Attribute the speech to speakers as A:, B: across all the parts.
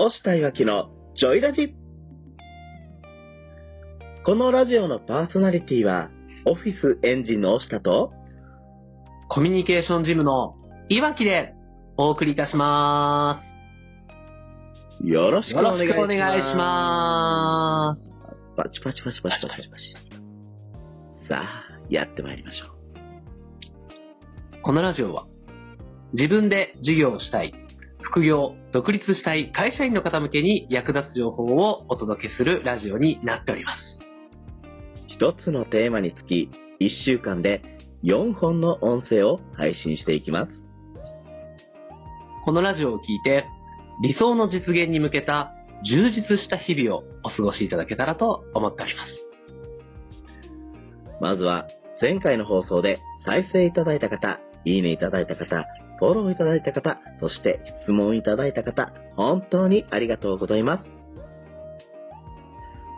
A: 押したいわきのジョイラジ。このラジオのパーソナリティは、オフィスエンジンの押したと、
B: コミュニケーションジムのいわきでお送りいたしま
A: よろし
B: す。よ
A: くお願いします。
B: ろしくお願いします。
A: パチパチパチパチパチパチ。さあ、やってまいりましょう。
B: このラジオは、自分で授業をしたい、副業、独立したい会社員の方向けに役立つ情報をお届けするラジオになっております。
A: 一つのテーマにつき、一週間で4本の音声を配信していきます。
B: このラジオを聞いて、理想の実現に向けた充実した日々をお過ごしいただけたらと思っております。
A: まずは、前回の放送で再生いただいた方、いいねいただいた方、フォローいただいた方、そして質問いただいた方、本当にありがとうございます。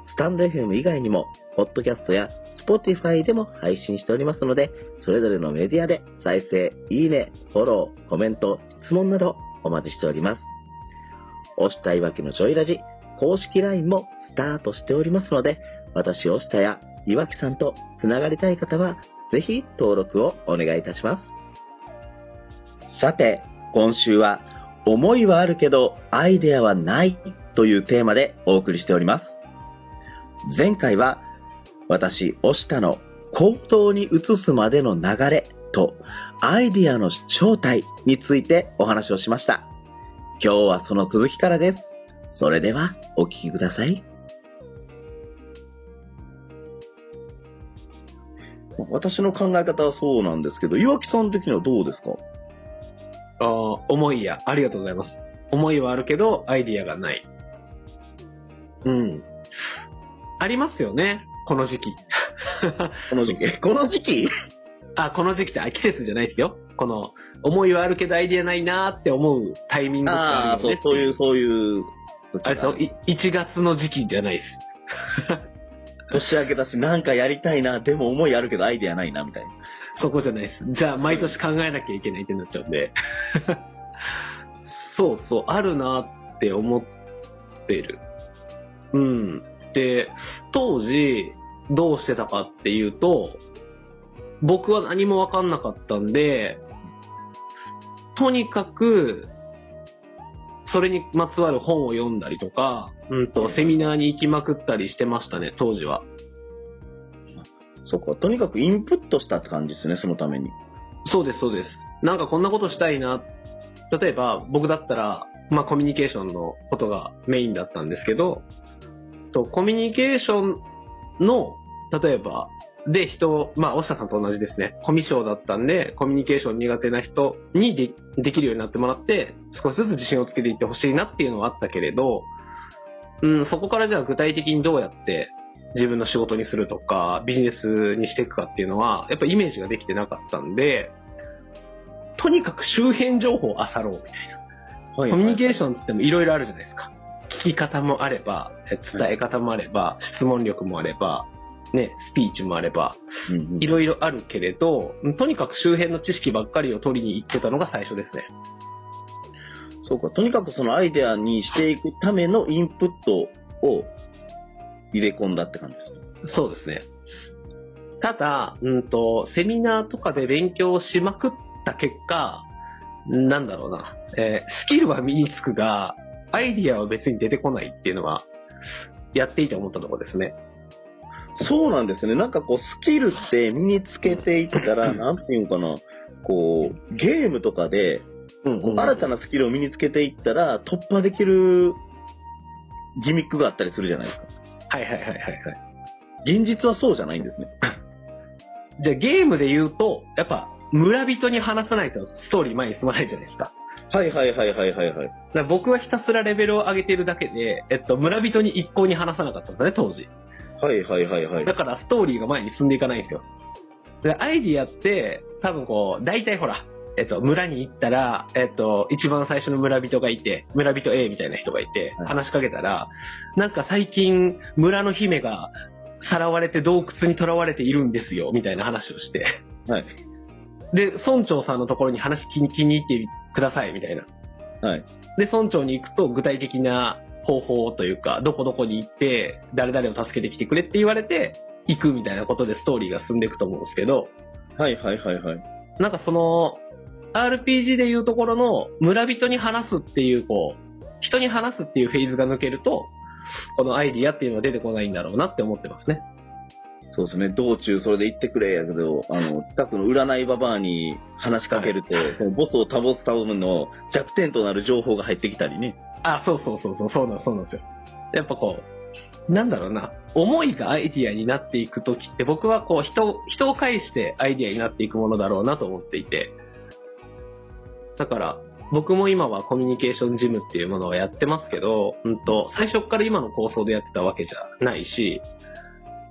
A: スタンド FM 以外にも、ポッドキャストや Spotify でも配信しておりますので、それぞれのメディアで再生、いいね、フォロー、コメント、質問などお待ちしております。押したいわけのジョイラジ公式 LINE もスタートしておりますので、私押したや岩木さんとつながりたい方は、ぜひ登録をお願いいたします。さて、今週は、思いはあるけど、アイデアはないというテーマでお送りしております。前回は、私、押したの行動に移すまでの流れと、アイデアの正体についてお話をしました。今日はその続きからです。それでは、お聞きください。私の考え方はそうなんですけど、岩木さん的にはどうですか？
B: 思いや、ありがとうございます。思いはあるけど、アイディアがない。うん。ありますよね、この時期。
A: この時期。この時期？
B: あ、この時期って、あ季節じゃないですよ。この、思いはあるけどアイディアないなーって思うタイミングって
A: ああ、そう
B: あるよね。
A: そういう、そういう。
B: あれですよ、い1月の時期じゃないです。
A: 年明けだし、なんかやりたいな、でも思いあるけどアイデアないな、みたいな。
B: そこじゃないです。じゃあ、毎年考えなきゃいけないってなっちゃうんで。そうそう、あるなって思ってる。うん。で、当時、どうしてたかっていうと、僕は何もわかんなかったんで、とにかく、それにまつわる本を読んだりとか、うんと、セミナーに行きまくったりしてましたね、当時は。
A: そっか、とにかくインプットしたって感じですね、そのために。
B: そうです、そうです。なんかこんなことしたいな。例えば、僕だったら、まあコミュニケーションのことがメインだったんですけど、とコミュニケーションの、例えば、で人、まあ、押下さんと同じですね。コミュ障だったんで、コミュニケーション苦手な人にでできるようになってもらって、少しずつ自信をつけていってほしいなっていうのはあったけれど、うん、そこからじゃあ具体的にどうやって自分の仕事にするとか、ビジネスにしていくかっていうのは、やっぱイメージができてなかったんで、とにかく周辺情報を漁ろうみたいな。
A: は
B: コミュニケー
A: ョ
B: ションって言ってもいろいろあるじゃないですか。聞き方もあれば、え伝え方もあれば、質問力もあれば、ね、スピーチもあれば、
A: ン
B: いろいろあるけれど、とにかく周辺の知識ばっかりを取りに行ってたのが最初ですね。
A: そうか、とにかくそのアイデアにしていくためのインプットを入れ込んだって感じですね。
B: そうですね。ただ、うんと、セミナーとかで勉強しまくった結果、なんだろうな、えースキルは身につくが、アイディアは別に出てこないっていうのは、やっていて思ったところですね。
A: そうなんですね。なんかこう、スキルって身につけていったら、なんていうのかな、こう、ゲームとかで、新たなスキルを身につけていったら、突破できるギミックがあったりするじゃないですか。
B: はいはいはいはいはい。
A: 現実はそうじゃないんですね。
B: じゃあゲームで言うと、やっぱ村人に話さないとストーリー前に進まないじゃないですか。
A: はいはいはいはいはいはい。
B: だ僕はひたすらレベルを上げてるだけで、えっと、村人に一向に話さなかったんですね、当時。
A: はいはいはいはい
B: だ。からストーリーが前に進んでいかないんですよ。で、アイディアって、多分こう、大体ほら、えっと、村に行ったら、えっと、一番最初の村人がいて、村人 A みたいな人がいて、
A: はい
B: 話しかけたら、なんか最近、村の姫がさらわれて洞窟に囚われているんですよ、みたいな話をして。
A: はい。
B: で、村長さんのところに話聞きに気に入ってください、みたいな。
A: はい。
B: で、村長に行くと具体的な方法というか、どこどこに行って、誰々を助けてきてくれって言われて、行くみたいなことでストーリーが進んでいくと思うんですけど、
A: はいはいはいはい。
B: なんかその、RPG でいうところの村人に話すっていう、こう、人に話すっていうフェーズが抜けると、このアイディアっていうのは出てこないんだろうなって思ってますね。
A: そうですね。道中それで行ってくれやけど、あの、近くの占いババアに話しかけると、そのボスを倒すための弱点となる情報が入ってきたりね。
B: あ、そうそうそうそう、そうなんそうなんですよ。やっぱこう、なんだろうな、思いがアイディアになっていくときって僕はこう人、人を介してアイディアになっていくものだろうなと思っていて。だから、僕も今はコミュニケーションジムっていうものをやってますけど、うんと、最初から今の構想でやってたわけじゃないし、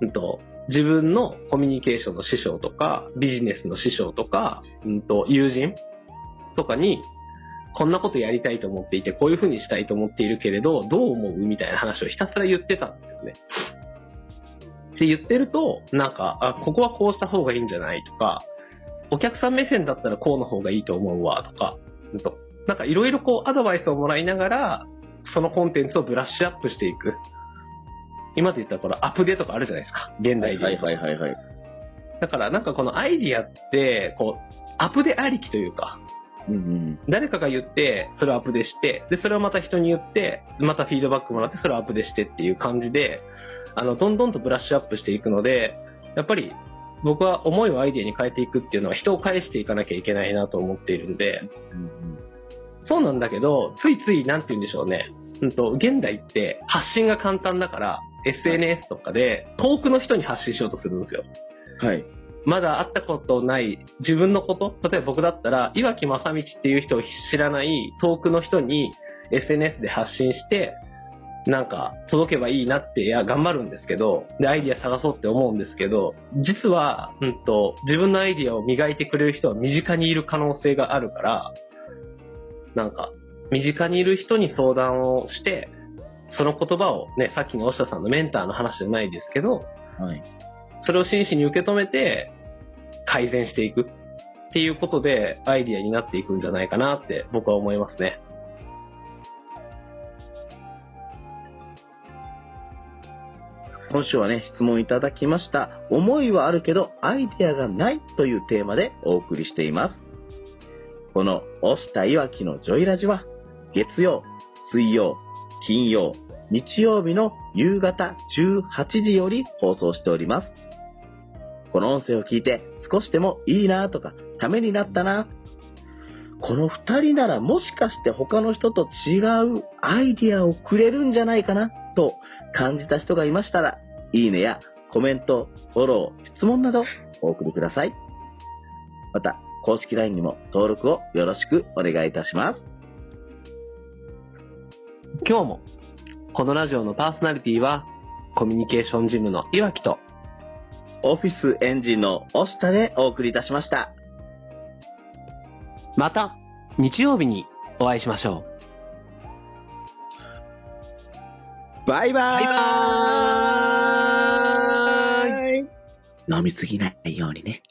B: うんと、自分のコミュニケーションの師匠とか、ビジネスの師匠とか、うんと、友人とかに、こんなことやりたいと思っていて、こういう風にしたいと思っているけれど、どう思うみたいな話をひたすら言ってたんですよね。って言ってると、なんか、あ、ここはこうした方がいいんじゃないとか、お客さん目線だったらこうの方がいいと思うわとか、うんと、なんかいろいろこうアドバイスをもらいながら、そのコンテンツをブラッシュアップしていく。今で言ったらこのアップデートがあるじゃないですか。現代で。
A: はいはいはいはい。
B: だからなんかこのアイディアって、こう、アップデありきというか、
A: うんうん。
B: 誰かが言って、それをアップデして、で、それをまた人に言って、またフィードバックもらって、それをアップデしてっていう感じで、あの、どんどんとブラッシュアップしていくので、やっぱり、僕は思いをアイディアに変えていくっていうのは人を返していかなきゃいけないなと思っているんで、そうなんだけど、ついつい、なんて言うんでしょうね。うんと、現代って発信が簡単だから、SNS とかで遠くの人に発信しようとするんですよ。
A: はい。
B: まだ会ったことない自分のこと例えば僕だったら、岩木正道っていう人を知らない遠くの人に SNS で発信して、なんか届けばいいなって、いや、頑張るんですけど、で、アイディア探そうって思うんですけど、実は、うんと、自分のアイディアを磨いてくれる人は身近にいる可能性があるから、なんか、身近にいる人に相談をして、その言葉をね、さっきの押下さんのメンターの話じゃないですけど、
A: はい。
B: それを真摯に受け止めて改善していくっていうことでアイディアになっていくんじゃないかなって僕は思いますね。
A: 今週はね、質問いただきました。思いはあるけど、アイデアがないというテーマでお送りしています。この、押したいわきのジョイラジは、月曜、水曜、金曜、日曜日の夕方18時より放送しております。この音声を聞いて少しでもいいなとか、ためになったな。この二人ならもしかして他の人と違うアイディアをくれるんじゃないかなと感じた人がいましたら、いいねやコメント、フォロー、質問などお送りください。また、公式 LINE にも登録をよろしくお願いいたします。
B: 今日もこのラジオのパーソナリティはコミュニケーションジムの岩木と
A: オフィスエンジンの押下でお送りいたしました。
C: また日曜日にお会いしましょう
A: バイバーイ
C: バイバ
A: 飲みすぎないようにね。